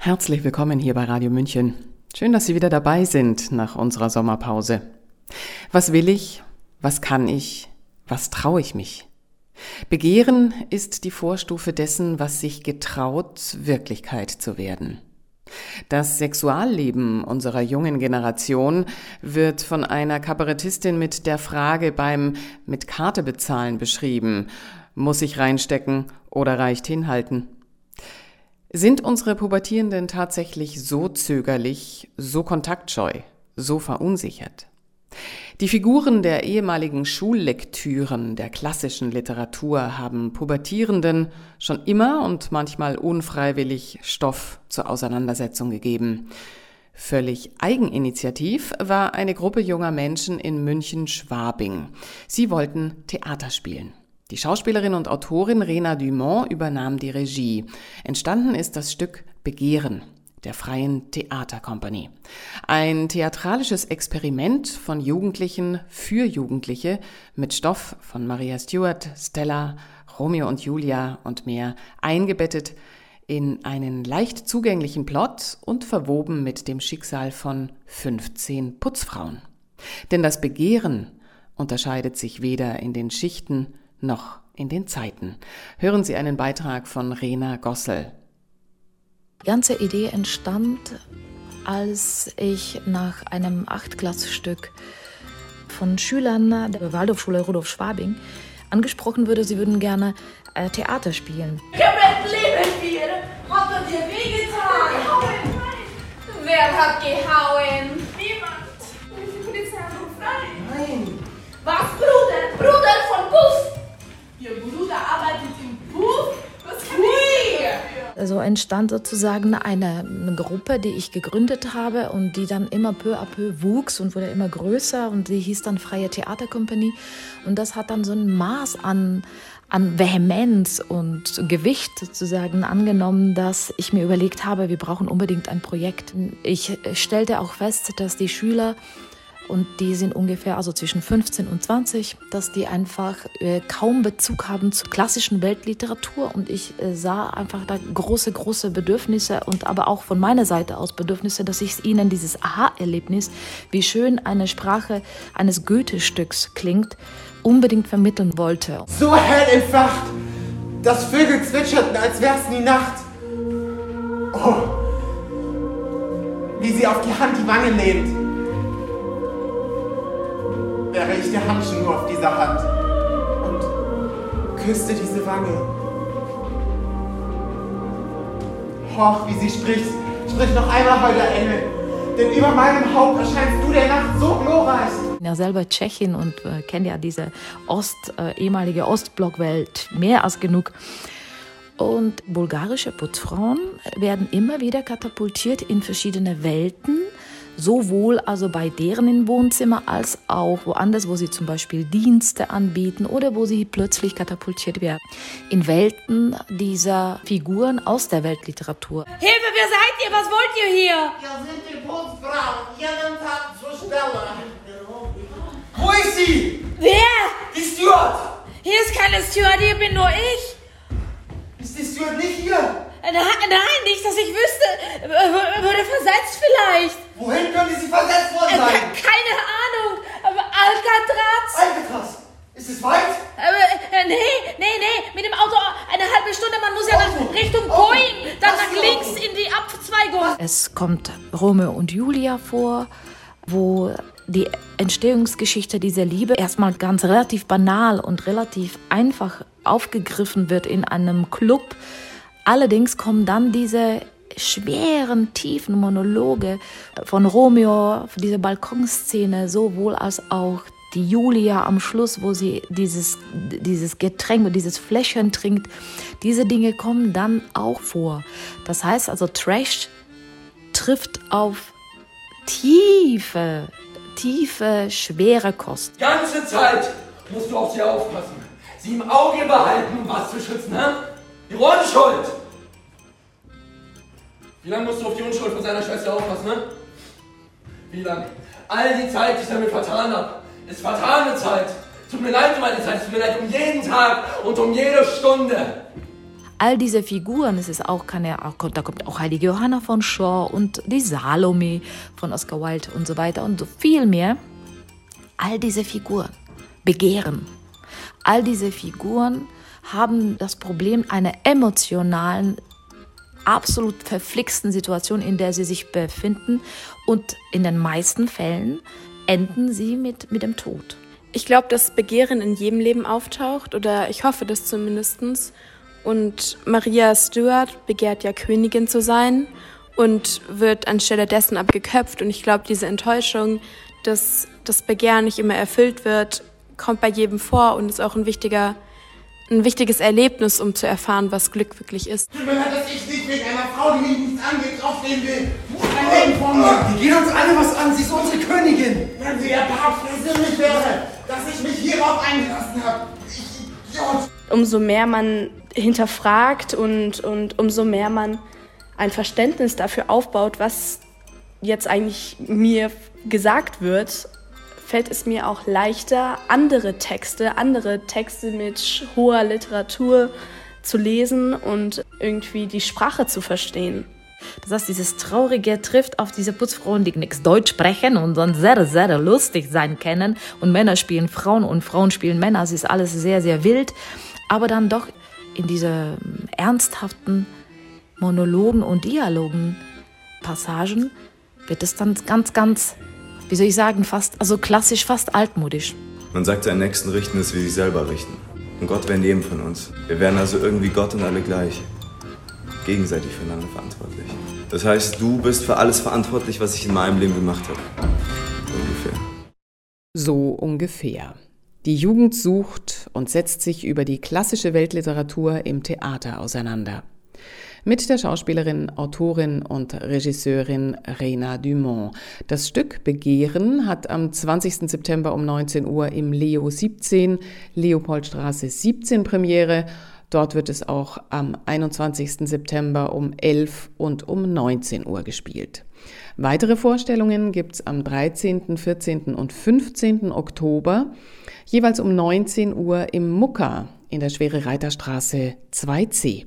Herzlich willkommen hier bei Radio München. Schön, dass Sie wieder dabei sind nach unserer Sommerpause. Was will ich? Was kann ich? Was traue ich mich? Begehren ist die Vorstufe dessen, was sich getraut, Wirklichkeit zu werden. Das Sexualleben unserer jungen Generation wird von einer Kabarettistin mit der Frage beim mit Karte bezahlen beschrieben. Muss ich reinstecken oder reicht hinhalten? Sind unsere Pubertierenden tatsächlich so zögerlich, so kontaktscheu, so verunsichert? Die Figuren der ehemaligen Schullektüren der klassischen Literatur haben Pubertierenden schon immer und manchmal unfreiwillig Stoff zur Auseinandersetzung gegeben. Völlig eigeninitiativ war eine Gruppe junger Menschen in München-Schwabing. Sie wollten Theater spielen. Die Schauspielerin und Autorin Rena Dumont übernahm die Regie. Entstanden ist das Stück Begehren der Freien Theaterkompanie. Ein theatralisches Experiment von Jugendlichen für Jugendliche mit Stoff von Maria Stewart, Stella, Romeo und Julia und mehr eingebettet in einen leicht zugänglichen Plot und verwoben mit dem Schicksal von 15 Putzfrauen. Denn das Begehren unterscheidet sich weder in den Schichten noch in den Zeiten. Hören Sie einen Beitrag von Rena Gossel. Die ganze Idee entstand, als ich nach einem Achtklassstück von Schülern der Waldorfschule Rudolf Schwabing angesprochen würde, sie würden gerne äh, Theater spielen. Gebet leben wir! Hat er dir wehgetan? Wer hat gehauen? Dafür? So entstand sozusagen eine, eine Gruppe, die ich gegründet habe und die dann immer peu à peu wuchs und wurde immer größer und die hieß dann Freie Theaterkompanie. Und das hat dann so ein Maß an, an Vehemenz und Gewicht sozusagen angenommen, dass ich mir überlegt habe, wir brauchen unbedingt ein Projekt. Ich stellte auch fest, dass die Schüler und die sind ungefähr also zwischen 15 und 20, dass die einfach äh, kaum Bezug haben zur klassischen Weltliteratur und ich äh, sah einfach da große, große Bedürfnisse und aber auch von meiner Seite aus Bedürfnisse, dass ich ihnen dieses Aha-Erlebnis, wie schön eine Sprache eines Goethe-Stücks klingt, unbedingt vermitteln wollte. So hell entfacht, dass Vögel zwitscherten, als wär's nie Nacht. Oh, wie sie auf die Hand die Wange lehnt der Handschuh nur auf dieser Hand und küsste diese Wange. Hoch, wie sie spricht, sprich noch einmal, holder Engel, denn über meinem Haupt erscheinst du der Nacht so glorreich. Ich bin ja selber Tschechin und äh, kenne ja diese Ost, äh, ehemalige Ostblockwelt mehr als genug. Und bulgarische Putzfrauen werden immer wieder katapultiert in verschiedene Welten sowohl also bei deren im Wohnzimmer als auch woanders, wo sie zum Beispiel Dienste anbieten oder wo sie plötzlich katapultiert werden. In Welten dieser Figuren aus der Weltliteratur. Hilfe, wer seid ihr? Was wollt ihr hier? Wir sind die Putzfrauen, jeden Tag zur Stelle. Wo ist sie? Wer? Die Steward! Hier ist keine Steward, hier bin nur ich. Ist die Steward nicht hier? Nein, nein, nicht, dass ich wüsste. W- Würde versetzt vielleicht. Wohin könnte sie versetzt worden Äh, sein? ke- Keine Ahnung. Aber Alcatraz. Alcatraz! Ist es weit? Aber, äh, nee, nee, nee. Mit dem Auto eine halbe Stunde. Man muss ja nach. Richtung. Boeing. Dann nach links Auto? in die Abzweigung. Es kommt Romeo und Julia vor, wo die Entstehungsgeschichte dieser Liebe erstmal ganz relativ banal und relativ einfach aufgegriffen wird in einem Club. Allerdings kommen dann diese schweren, tiefen Monologe von Romeo, diese Balkonszene, sowohl als auch die Julia am Schluss, wo sie dieses, dieses Getränk, dieses Fläschchen trinkt. Diese Dinge kommen dann auch vor. Das heißt also, Trash trifft auf tiefe, tiefe, schwere Kost. Die ganze Zeit musst du auf sie aufpassen. Sie im Auge behalten, um was zu schützen, hä? Ihre Unschuld! Wie lange musst du auf die Unschuld von seiner Schwester aufpassen, ne? Wie lang? All die Zeit, die ich damit vertan habe, ist vertane Zeit. Tut mir leid um meine Zeit, tut mir leid um jeden Tag und um jede Stunde. all diese Figuren, es ist auch keine, da kommt auch Heilige Johanna von Shaw und die Salome von Oscar Wilde und so weiter und so viel mehr. All diese Figuren begehren. All diese Figuren haben das Problem einer emotionalen, absolut verflixten Situation, in der sie sich befinden. Und in den meisten Fällen enden sie mit, mit dem Tod. Ich glaube, dass Begehren in jedem Leben auftaucht, oder ich hoffe das zumindest. Und Maria Stuart begehrt ja Königin zu sein und wird anstelle dessen abgeköpft. Und ich glaube, diese Enttäuschung, dass das Begehren nicht immer erfüllt wird, kommt bei jedem vor und ist auch ein wichtiger ein wichtiges Erlebnis, um zu erfahren, was Glück wirklich ist. Tut mir leid, dass ich nicht wegen einer Frau, die mich nichts angeht, draufgehen will. Ein Leben von mir. Die gehen uns alle was an. Sie ist unsere Königin. Wenn sie ihr Papst persönlich wäre, dass ich mich hierauf eingelassen habe. Ich Idiot. Umso mehr man hinterfragt und, und umso mehr man ein Verständnis dafür aufbaut, was jetzt eigentlich mir gesagt wird fällt es mir auch leichter, andere Texte, andere Texte mit hoher Literatur zu lesen und irgendwie die Sprache zu verstehen. Das heißt, dieses Traurige trifft auf diese Putzfrauen, die nichts Deutsch sprechen und dann sehr, sehr lustig sein können. Und Männer spielen Frauen und Frauen spielen Männer. Es ist alles sehr, sehr wild. Aber dann doch in diese ernsthaften Monologen und Dialogen, Passagen, wird es dann ganz, ganz wie soll ich sagen, fast, also klassisch, fast altmodisch. Man sagt, seinen Nächsten richten es wie sich selber richten. Und Gott wäre in jedem von uns. Wir wären also irgendwie Gott und alle gleich. Gegenseitig füreinander verantwortlich. Das heißt, du bist für alles verantwortlich, was ich in meinem Leben gemacht habe. Ungefähr. So ungefähr. Die Jugend sucht und setzt sich über die klassische Weltliteratur im Theater auseinander mit der Schauspielerin, Autorin und Regisseurin Rena Dumont. Das Stück Begehren hat am 20. September um 19 Uhr im Leo 17, Leopoldstraße 17 Premiere. Dort wird es auch am 21. September um 11 und um 19 Uhr gespielt. Weitere Vorstellungen gibt es am 13., 14. und 15. Oktober, jeweils um 19 Uhr im Mucka in der Schwere Reiterstraße 2c.